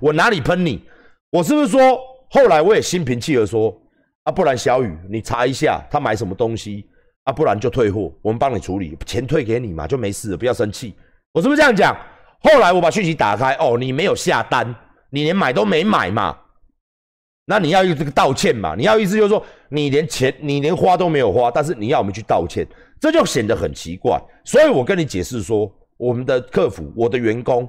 我哪里喷你？我是不是说后来我也心平气和说啊，不然小雨你查一下他买什么东西啊，不然就退货，我们帮你处理，钱退给你嘛，就没事了，不要生气。我是不是这样讲？后来我把讯息打开，哦，你没有下单，你连买都没买嘛，那你要用这个道歉嘛？你要意思就是说你连钱你连花都没有花，但是你要我们去道歉，这就显得很奇怪。所以我跟你解释说，我们的客服，我的员工。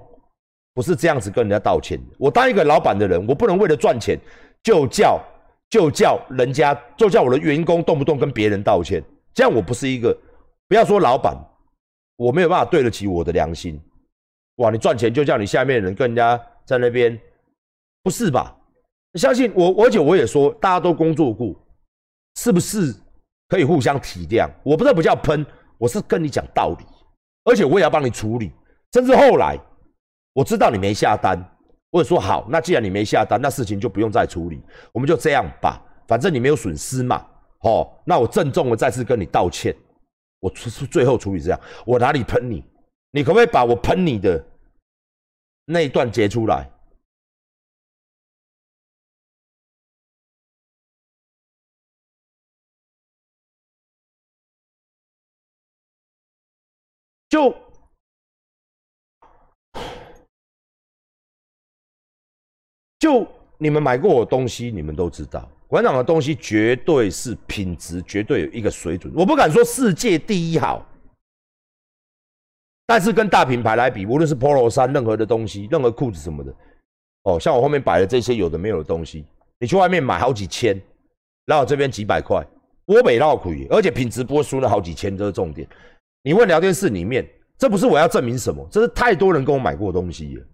不是这样子跟人家道歉。我当一个老板的人，我不能为了赚钱就叫就叫人家就叫我的员工动不动跟别人道歉，这样我不是一个。不要说老板，我没有办法对得起我的良心。哇，你赚钱就叫你下面的人跟人家在那边，不是吧？相信我，而且我也说，大家都工作过，是不是可以互相体谅？我不知道不叫喷，我是跟你讲道理，而且我也要帮你处理，甚至后来。我知道你没下单，我者说好，那既然你没下单，那事情就不用再处理，我们就这样吧，反正你没有损失嘛，哦，那我郑重的再次跟你道歉，我最最后处理这样，我哪里喷你？你可不可以把我喷你的那一段截出来？就。就你们买过我东西，你们都知道，馆长的东西绝对是品质，绝对有一个水准。我不敢说世界第一好，但是跟大品牌来比，无论是 Polo 衫，任何的东西，任何裤子什么的，哦，像我后面摆的这些有的没有的东西，你去外面买好几千，然后这边几百块，我北绕可以，而且品质不会输那好几千，这是重点。你问聊天室里面，这不是我要证明什么，这是太多人跟我买过东西了，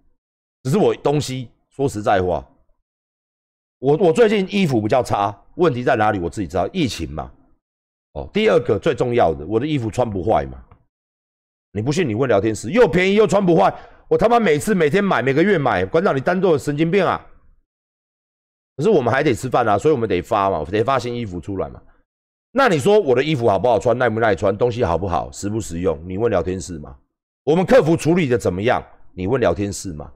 只是我东西。说实在话，我我最近衣服比较差，问题在哪里？我自己知道，疫情嘛。哦，第二个最重要的，我的衣服穿不坏嘛。你不信？你问聊天室，又便宜又穿不坏，我他妈每次每天买，每个月买，馆长你当做神经病啊？可是我们还得吃饭啊，所以我们得发嘛，得发新衣服出来嘛。那你说我的衣服好不好穿，耐不耐穿，东西好不好，实不实用？你问聊天室嘛。我们客服处理的怎么样？你问聊天室嘛。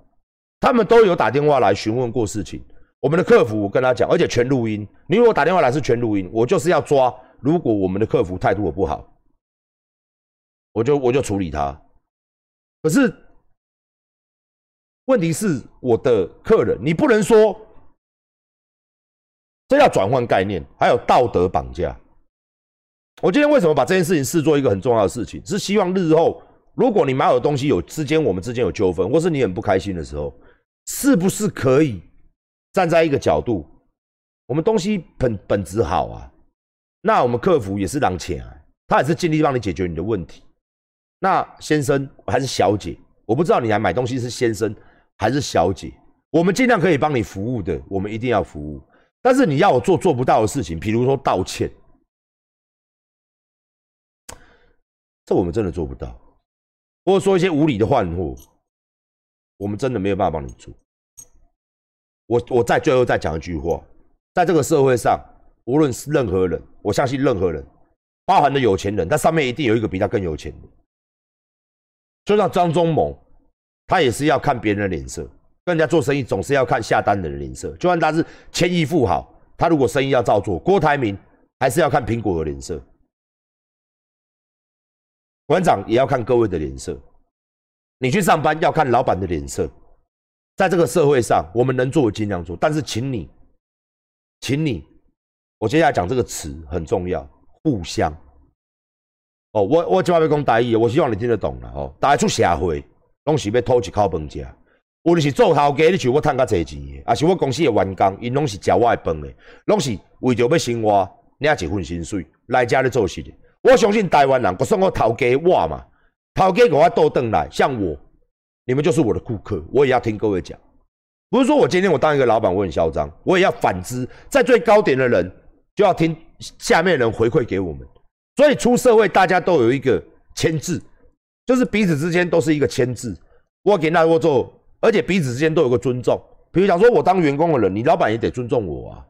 他们都有打电话来询问过事情，我们的客服我跟他讲，而且全录音。你如果打电话来是全录音，我就是要抓。如果我们的客服态度不好，我就我就处理他。可是问题是我的客人，你不能说这要转换概念，还有道德绑架。我今天为什么把这件事情视作一个很重要的事情？是希望日后如果你买我的东西有之间我们之间有纠纷，或是你很不开心的时候。是不是可以站在一个角度？我们东西本本质好啊，那我们客服也是让钱啊，他也是尽力帮你解决你的问题。那先生还是小姐，我不知道你来买东西是先生还是小姐，我们尽量可以帮你服务的，我们一定要服务。但是你要我做做不到的事情，比如说道歉，这我们真的做不到，或者说一些无理的换货。我们真的没有办法帮你做。我我再最后再讲一句话，在这个社会上，无论是任何人，我相信任何人，包含的有钱人，他上面一定有一个比他更有钱的。就像张忠谋，他也是要看别人的脸色，跟人家做生意总是要看下单的人脸色。就算他是千亿富豪，他如果生意要照做，郭台铭还是要看苹果的脸色，馆长也要看各位的脸色。你去上班要看老板的脸色，在这个社会上，我们能做尽量做。但是，请你，请你，我接下来讲这个词很重要，互相。哦，我我今晚要讲大意，我希望你听得懂了哦。大家出社会，拢是要讨一口饭吃。无论是做头家，你就我赚较济钱的，还是我公司的员工，因拢是食我的饭的，拢是为着要生活，领一份薪水来家里做事的。我相信台湾人，就算我头家我嘛。头家给我倒转来，像我，你们就是我的顾客，我也要听各位讲。不是说我今天我当一个老板我很嚣张，我也要反之，在最高点的人就要听下面人回馈给我们。所以出社会大家都有一个签字，就是彼此之间都是一个签字。我给那我做，而且彼此之间都有个尊重。比如讲说我当员工的人，你老板也得尊重我啊。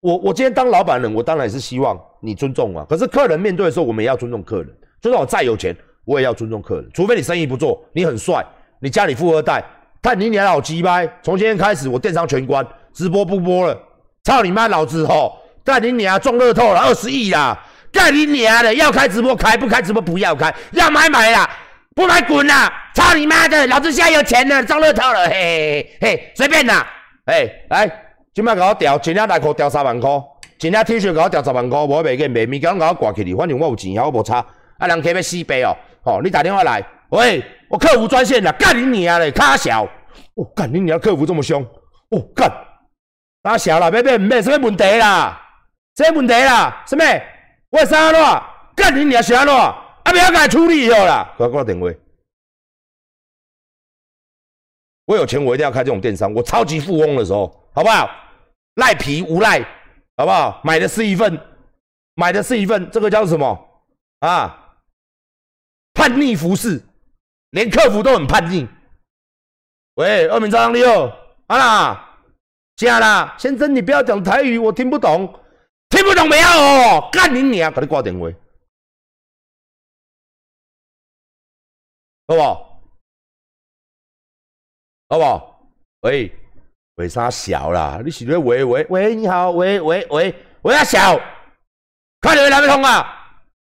我我今天当老板人，我当然也是希望你尊重啊。可是客人面对的时候，我们也要尊重客人。就算我再有钱。我也要尊重客人，除非你生意不做，你很帅，你家里富二代，看你俩老鸡掰！从今天开始，我电商全关，直播不播了。操你妈，老子吼！干你娘中乐透了二十亿啦！干你娘的，要开直播开，不开直播不要开，要买买啦，不买滚啦！操你妈的，老子现在有钱了，中乐透了，嘿嘿嘿，随便啦！哎，来，今摆给我调，一领内裤调三万块，一领 T 恤给我调十万块，无卖给卖物件给我挂起哩，反正我有钱，我无差。啊，人客要四倍哦，吼，你打电话来，喂，我客服专线啦，干你娘嘞，卡小，哦，干你娘客服这么凶，哦，干，卡小啦，别别唔咩，什么问题啦？什么问题啦？什么？我啥咯？干你娘啥咯？啊，不要甲处理好啦，给我挂电话。我有钱，我一定要开这种电商。我超级富翁的时候，好不好？赖皮无赖，好不好？买的是一份，买的是一份，这个叫什么啊？叛逆服饰，连客服都很叛逆。喂，二名招商六，啊啦，假啦，先生，你不要讲台语，我听不懂，听不懂没有哦，干你娘，给你挂电话，好不好？好不好？喂，为啥小啦？你是咧喂喂喂？你好，喂喂喂，喂啊小，快点来不通啊！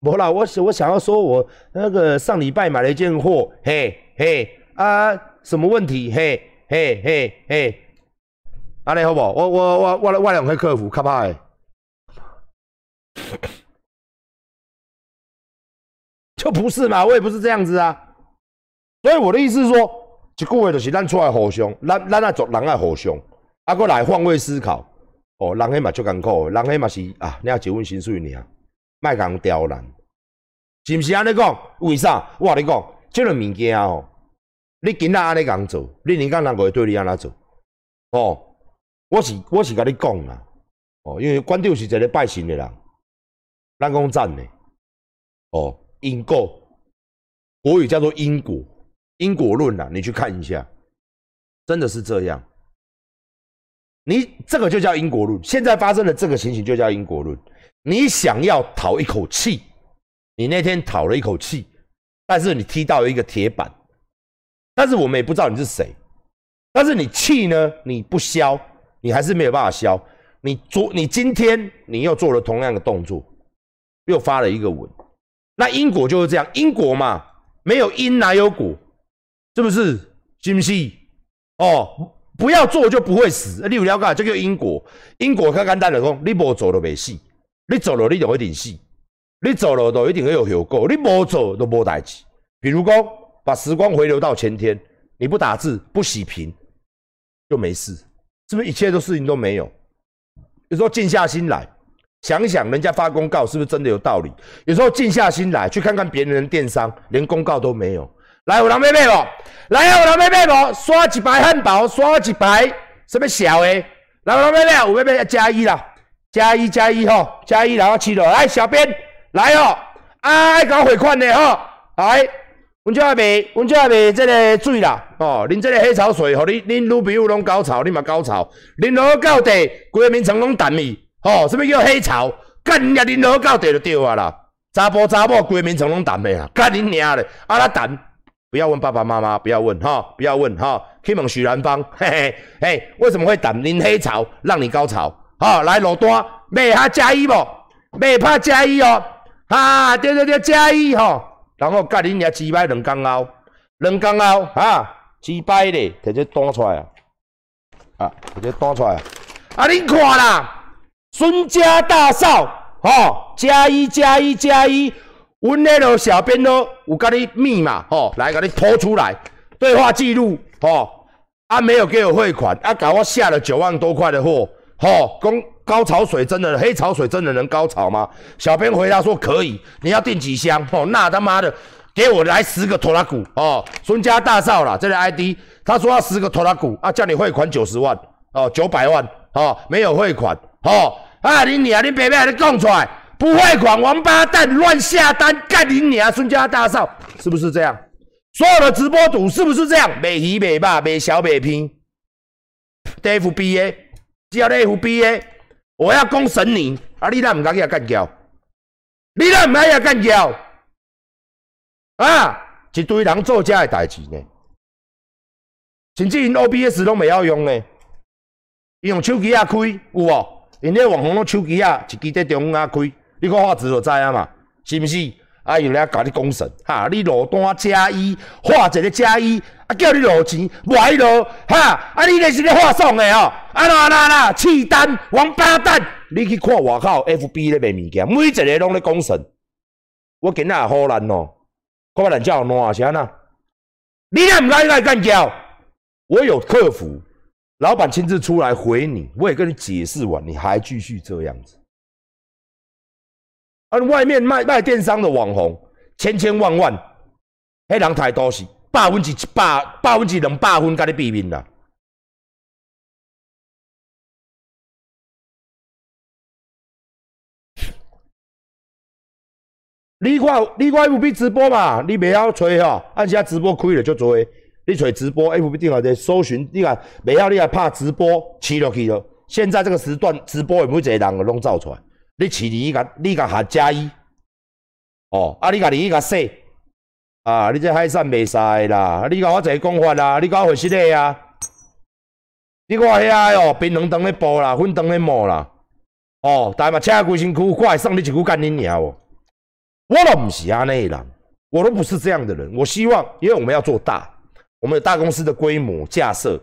不啦，我我想要说，我那个上礼拜买了一件货，嘿嘿啊，什么问题？嘿嘿嘿嘿，阿你好不？我我我我我两个客服，卡派，就不是嘛，我也不是这样子啊。所以我的意思是说，一句话就是咱出来互相，咱咱啊做人啊互相，啊，过来换位思考。哦，人迄嘛足艰苦，人迄嘛是啊，你要结婚薪水尔。卖讲刁难，是毋是安尼讲？为啥？我话你讲，即个物件哦，你今仔安尼讲做，你人家人会对你安怎做？哦，我是我是甲你讲啦，哦，因为关掉是一个拜神的人，咱讲赞的，哦，因果，国语叫做因果，因果论啦，你去看一下，真的是这样。你这个就叫因果论，现在发生的这个情形就叫因果论。你想要讨一口气，你那天讨了一口气，但是你踢到一个铁板，但是我们也不知道你是谁，但是你气呢，你不消，你还是没有办法消。你昨你今天你又做了同样的动作，又发了一个文，那因果就是这样，因果嘛，没有因哪有果，是不是？信不信？哦，不要做就不会死。你有了解这个因果？因果较简单来讲，你无做就未死。你做了，你就一定死；你做了，就一定会有后果。你无做，都无代志。比如讲，把时光回流到前天，你不打字、不洗屏，就没事，是不是？一切都事情都没有。有时候静下心来想想，人家发公告是不是真的有道理？有时候静下心来去看看别人的电商，连公告都没有。来，有人妹妹不？来啊，有人妹妹不？刷几排汉堡，刷几排什么小的？来，有人妹妹，有妹妹要加一啦。加一加一吼，加一然后七了，来小编来哦，爱搞汇款的吼，来，阮这下卖，阮这下卖这个水啦，哦，恁这个黑潮水，吼，恁恁女朋友拢高潮，你嘛高潮，恁落到地，规个名称拢淡咪，吼，什么叫黑潮？干你娘，恁落到地就对啊啦，查甫查某规个名称拢淡的啊，干你娘的，啊那淡，不要问爸爸妈妈，不要问哈，不要问哈，去问许兰芳，嘿嘿嘿，为什么会淡？恁黑潮让你高潮。好，来落单，买下加一无？卖拍加一哦，哈，对对对，加一吼。然后甲恁遐几摆两工后，两工后哈，几摆咧，摕这单出来啊，啊，摕这单出来啊。啊，恁看啦，孙家大少，吼，加一加一加一，阮那个小编都有甲你密码，吼，来甲你拖出来，对话记录，吼，啊，没有给我汇款，啊，甲我下了九万多块的货。哦，公高潮水真的黑潮水真的能高潮吗？小编回答说可以，你要订几箱？哦，那他妈的，给我来十个拖拉股哦！孙家大少啦，这个 ID，他说要十个拖拉股啊，叫你汇款九十万哦，九百万哦，没有汇款哦，啊你娘，你别别你讲出来，不汇款，王八蛋乱下单，干你娘！孙家大少是不是这样？所有的直播主是不是这样？美鱼美霸美小美拼，FBA。只要你 FB 的，我要公审你，啊！你哪唔敢去干交？你哪唔敢去干交？啊！一堆人做这的代志呢？甚至因 OBS 拢袂晓用诶，伊用手机啊开有无？因迄网红用手机啊，一支在中央啊开，你看画质就知啊嘛，是毋是？啊，有咧甲你讲神，哈，你落单加一，画一个加一，啊，叫你落钱，无爱落，哈，啊，你那是咧画送诶哦，啊啦啦啦，契丹王八蛋，你去看外口 FB 咧卖物件，每一个拢咧讲神，我今仔也好难哦，看人叫烂是安那？你也毋该来干叫，我有客服，老板亲自出来回你，我也跟你解释完，你还继续这样子。而外面卖卖电商的网红，千千万万，迄人太多是百分之一百，百分之两百分，甲你比面啦。你看，你看 F B 直播嘛，你袂晓吹吼，按时直播开了就做。你揣直播 F B 顶下在搜寻，你看袂晓，你还怕直播起落去了。现在这个时段直播，每一个人拢造出来。你饲你甲你甲下加一，哦，啊，你甲你甲说，啊，你这海产袂使啦，你甲我一个讲法啦，你甲我回实个啊，你看遐哦，槟榔当咧煲啦，粉当咧磨啦，哦，但嘛车规身躯，我会送你一句干恁娘哦，我都毋是安尼人，我都不是这样的人，我希望，因为我们要做大，我们有大公司的规模架设，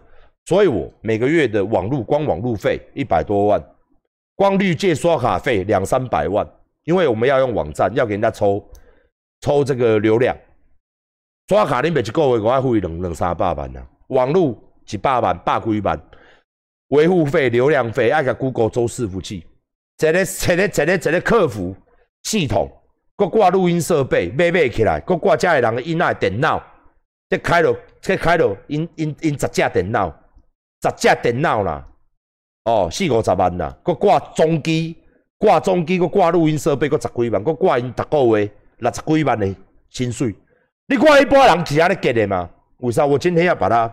所以我每个月的网络光网路费一百多万。光绿界刷卡费两三百万，因为我们要用网站，要给人家抽抽这个流量。刷卡你每一个月我要付两两三百万呐，网络几百万、百几万，维护费、流量费，爱个 Google 周伺服器，这个、这个、这个、这个客服系统，搁挂录音设备，买买起来，搁挂家里人的音那电脑，这开了，这开了，因因因十架电脑，十架电脑啦。哦，四五十万啦，佮挂中机，挂中机，佮挂录音设备，佮十几万，佮挂因逐个月六十几万的薪水。你看一般人是安尼给的吗？为啥我今天要把它？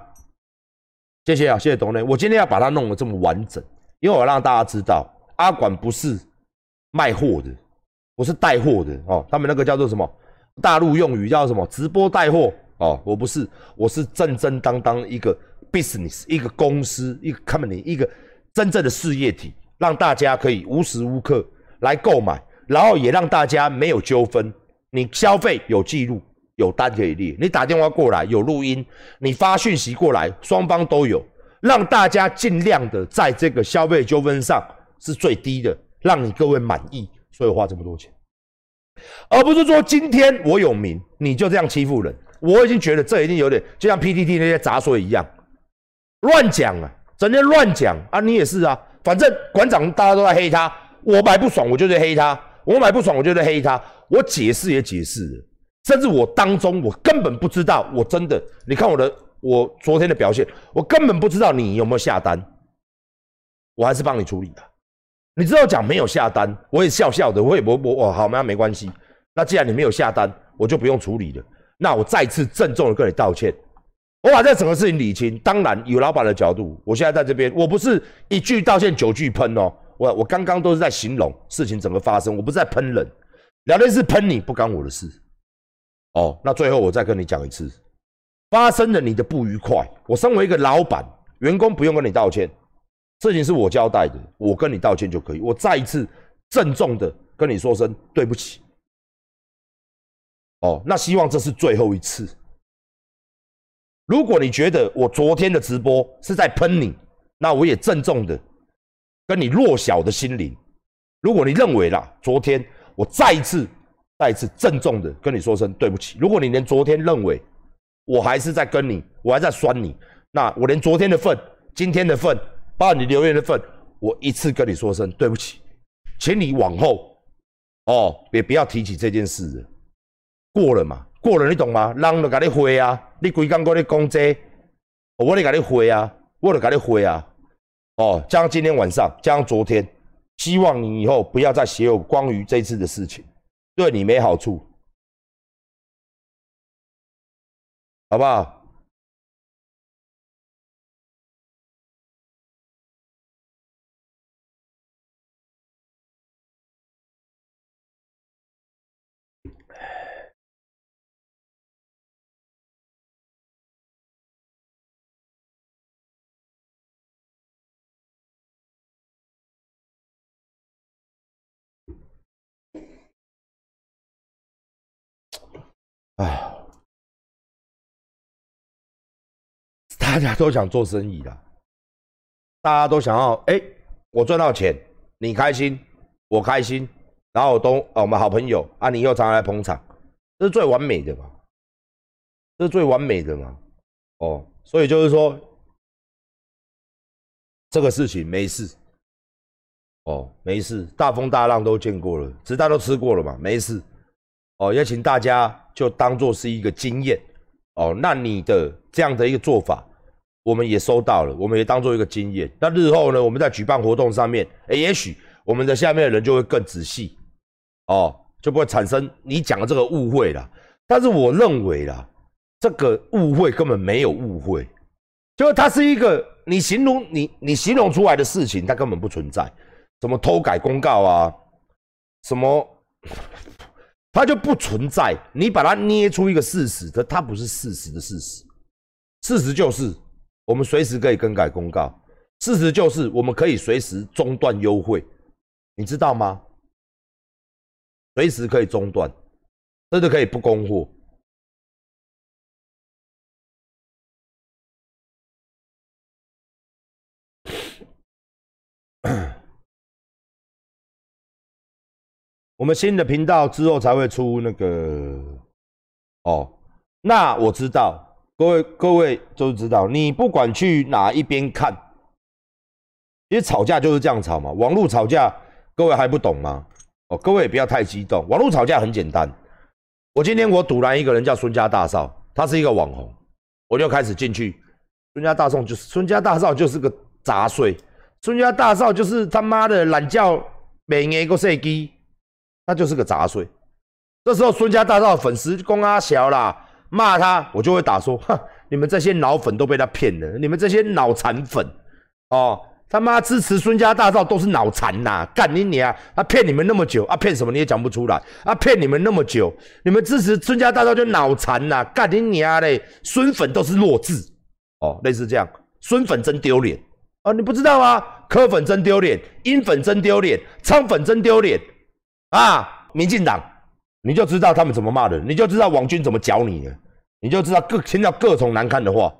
谢谢啊，谢谢董内。我今天要把它弄得这么完整，因为我让大家知道，阿管不是卖货的，我是带货的哦。他们那个叫做什么？大陆用语叫什么？直播带货哦。我不是，我是正正当当一个 business，一个公司，一个 company，一个。真正的事业体，让大家可以无时无刻来购买，然后也让大家没有纠纷。你消费有记录，有单可以列。你打电话过来有录音，你发讯息过来，双方都有，让大家尽量的在这个消费纠纷上是最低的，让你各位满意。所以花这么多钱，而不是说今天我有名，你就这样欺负人。我已经觉得这一定有点，就像 PTT 那些杂碎一样，乱讲啊。整天乱讲啊！你也是啊，反正馆长大家都在黑他，我买不爽我就在黑他，我买不爽我就在黑他。我解释也解释，甚至我当中我根本不知道，我真的，你看我的我昨天的表现，我根本不知道你有没有下单，我还是帮你处理的。你知道讲没有下单，我也笑笑的，我也我我我好那没关系。那既然你没有下单，我就不用处理了。那我再次郑重的跟你道歉。我把这整个事情理清，当然有老板的角度。我现在在这边，我不是一句道歉九句喷哦。我我刚刚都是在形容事情怎么发生，我不是在喷人。聊天是喷你，不干我的事。哦，那最后我再跟你讲一次，发生了你的不愉快。我身为一个老板，员工不用跟你道歉，事情是我交代的，我跟你道歉就可以。我再一次郑重的跟你说声对不起。哦，那希望这是最后一次。如果你觉得我昨天的直播是在喷你，那我也郑重的跟你弱小的心灵。如果你认为啦，昨天我再一次、再一次郑重的跟你说声对不起。如果你连昨天认为我还是在跟你，我还在酸你，那我连昨天的份、今天的份，包括你留言的份，我一次跟你说声对不起，请你往后哦，也不要提起这件事了，过了嘛。过了，你懂吗？人就甲你回啊，你规工搁咧讲这，我咧甲你回啊，我咧甲你回啊。哦，将今天晚上，将昨天，希望你以后不要再写有关于这次的事情，对你没好处，好不好？哎，大家都想做生意的，大家都想要，哎，我赚到钱，你开心，我开心，然后都啊，我们好朋友啊，你又常常来捧场，这是最完美的嘛？这是最完美的嘛？哦，所以就是说，这个事情没事，哦，没事，大风大浪都见过了，子弹都吃过了嘛，没事。哦，也请大家就当做是一个经验。哦，那你的这样的一个做法，我们也收到了，我们也当做一个经验。那日后呢，我们在举办活动上面，哎，也许我们的下面的人就会更仔细，哦，就不会产生你讲的这个误会了。但是我认为啦。这个误会根本没有误会，就是它是一个你形容你你形容出来的事情，它根本不存在。什么偷改公告啊，什么，它就不存在。你把它捏出一个事实，它它不是事实的事实。事实就是我们随时可以更改公告，事实就是我们可以随时中断优惠，你知道吗？随时可以中断，甚至可以不供货。我们新的频道之后才会出那个哦，那我知道，各位各位都知道，你不管去哪一边看，其实吵架就是这样吵嘛。网络吵架，各位还不懂吗？哦，各位也不要太激动。网络吵架很简单，我今天我堵拦一个人叫孙家大少，他是一个网红，我就开始进去。孙家大少就是孙家大少就是个杂碎，孙家大少就是他妈的懒觉每年个设计。那就是个杂碎。这时候孙家大少粉丝公阿小啦，骂他，我就会打说：哼，你们这些脑粉都被他骗了，你们这些脑残粉哦，他妈支持孙家大少都是脑残呐！干你你啊！他骗你们那么久啊，骗什么你也讲不出来啊！骗你们那么久，你们支持孙家大少就脑残呐！干你你啊嘞！孙粉都是弱智哦，类似这样，孙粉真丢脸啊！你不知道吗？柯粉真丢脸，英粉真丢脸，昌粉真丢脸。啊，民进党，你就知道他们怎么骂人，你就知道网军怎么教你了，你就知道各听到各种难看的话，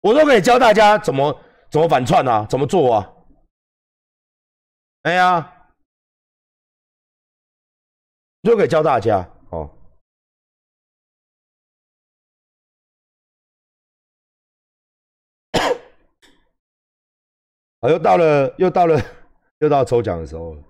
我都可以教大家怎么怎么反串啊，怎么做啊？哎呀，就可以教大家哦。啊，又到了，又到了，又到抽奖的时候了。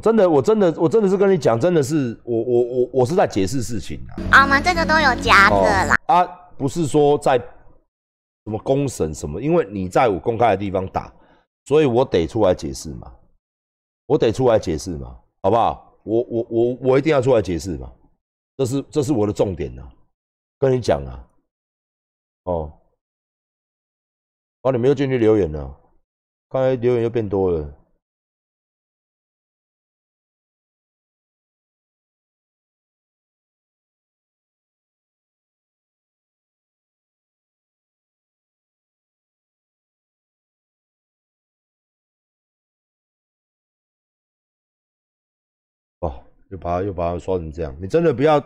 我真的，我真的，我真的是跟你讲，真的是我我我我是在解释事情啊。我们这个都有夹着啦。啊，不是说在什么公审什么，因为你在我公开的地方打，所以我得出来解释嘛，我得出来解释嘛，好不好？我我我我一定要出来解释嘛，这是这是我的重点呐，跟你讲啊。哦，哦，你们又进去留言了，刚才留言又变多了。又把他又把他说成这样，你真的不要，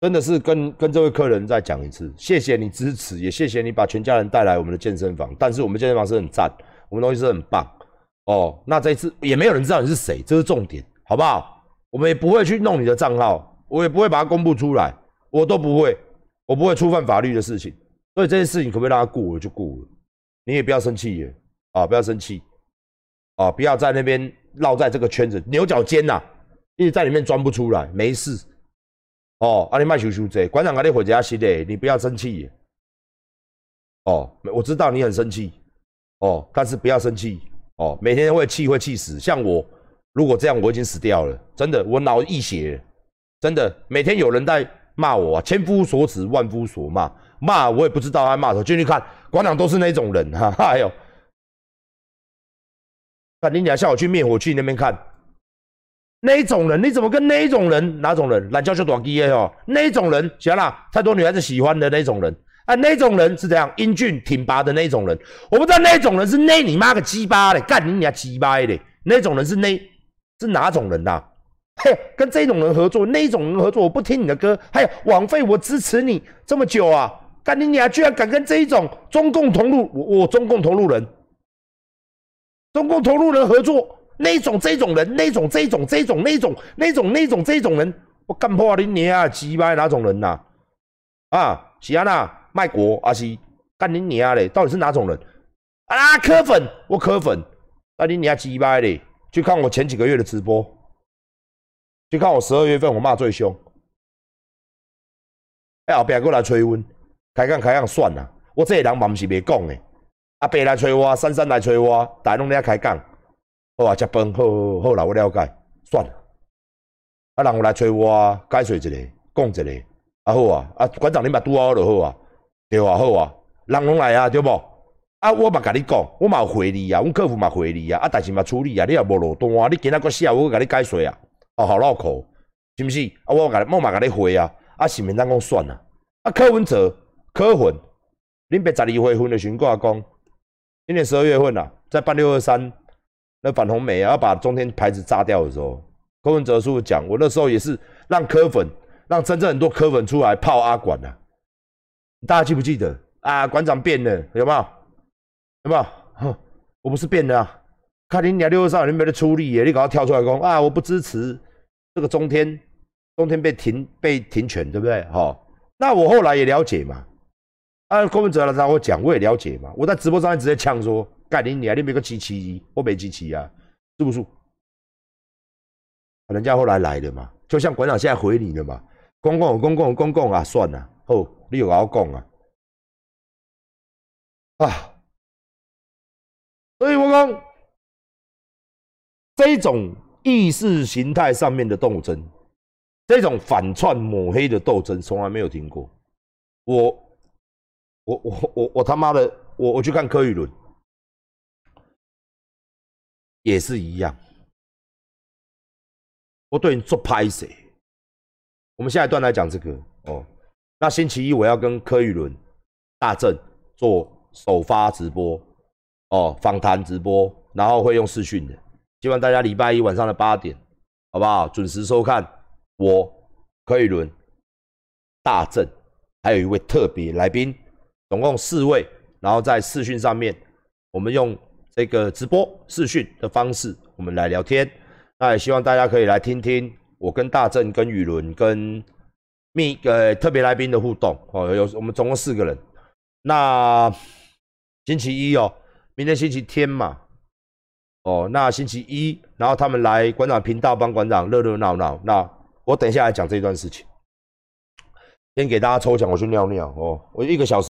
真的是跟跟这位客人再讲一次，谢谢你支持，也谢谢你把全家人带来我们的健身房。但是我们健身房是很赞，我们东西是很棒哦。那这一次也没有人知道你是谁，这是重点，好不好？我们也不会去弄你的账号，我也不会把它公布出来，我都不会，我不会触犯法律的事情。所以这件事情可不可以让他过了就过了，你也不要生气耶，啊，不要生气，啊，不要在那边绕在这个圈子牛角尖呐。一直在里面钻不出来，没事。哦，阿你卖羞羞这馆长阿你回家洗的，你不要生气。哦，我知道你很生气。哦，但是不要生气。哦，每天会气会气死。像我，如果这样，我已经死掉了。真的，我脑溢血。真的，每天有人在骂我，千夫所指，万夫所骂。骂我也不知道他骂什么。进去看，馆长都是那种人。哈，哎呦，那你俩下午去灭火器那边看。那种人，你怎么跟那种人？哪种人？懒觉就短鸡耶哦！那种人，行了，太多女孩子喜欢的那种人啊！那种人是这样，英俊挺拔的那种人。我不知道那种人是那你妈个鸡巴的，干你娘鸡巴的那种人是那是哪种人呐、嘿，跟这种人合作，那种人合作，我不听你的歌，还有枉费我支持你这么久啊！干你娘，居然敢跟这一种中共同路，我我中共同路人，中共同路人合作，那种这种人，那种这种这种那种那种那种这种人，我干破你娘啊！鸡巴哪种人呐、啊？是安娜卖国啊是干你娘嘞？到底是哪种人？啊，磕粉，我磕粉，啊你娘鸡巴嘞！去看我前几个月的直播，去看我十二月份我骂最凶，哎后壁过来催阮，开讲开讲算啦，我这个人嘛毋是袂讲的，阿伯来催我，珊珊来催我，大家拢咧开讲，好啊，食饭，好好好啦，我了解，算了，啊人有来催我啊，解说一个，讲一个，啊好啊，啊馆长你嘛拄好就好啊，对啊好啊，人拢来啊，对无？啊，我嘛甲你讲，我嘛有回你啊，阮客服嘛回你啊，啊，但是嘛处理啊，你也无落单，你今仔个写，我甲你解说啊，哦，好绕口，是毋是？啊，我甲你，我嘛甲你回啊，啊，是毋是咱讲算啊，啊，柯文哲、柯混，恁别十二月份的时候跟我讲，今年十二月份啊，在办六二三那反红梅啊，要把中天牌子炸掉的时候，柯文哲叔讲，我那时候也是让柯粉，让真正很多柯粉出来泡阿管啊，大家记不记得啊？馆长变了，有没有？有没有？哼，我不是变的啊！看你俩六二三，你没得出力耶，你赶快跳出来讲啊！我不支持这个中天，中天被停被停权，对不对？哈、那我后来也了解嘛，啊，柯文哲来找我讲，我也了解嘛。我在直播上面直接呛说，干你娘，你没个七七一，我没七七啊，是不是？人家后来来了嘛，就像馆长现在回你了嘛，公共公共公共啊，算了，好，你有要讲啊，啊。所以我讲，这种意识形态上面的斗争，这种反串抹黑的斗争，从来没有停过。我，我，我，我，我他妈的，我我去看柯宇伦，也是一样。我对你做拍摄？我们下一段来讲这个哦。那星期一我要跟柯宇伦、大正做首发直播。哦，访谈直播，然后会用视讯的，希望大家礼拜一晚上的八点，好不好？准时收看我柯宇伦、大正，还有一位特别来宾，总共四位，然后在视讯上面，我们用这个直播视讯的方式，我们来聊天。那也希望大家可以来听听我跟大正、跟宇伦、跟密呃特别来宾的互动哦。有我们总共四个人，那星期一哦。明天星期天嘛，哦，那星期一，然后他们来馆长频道帮馆长热热闹闹。那我等一下来讲这段事情，先给大家抽奖，我去尿尿哦，我一个小时。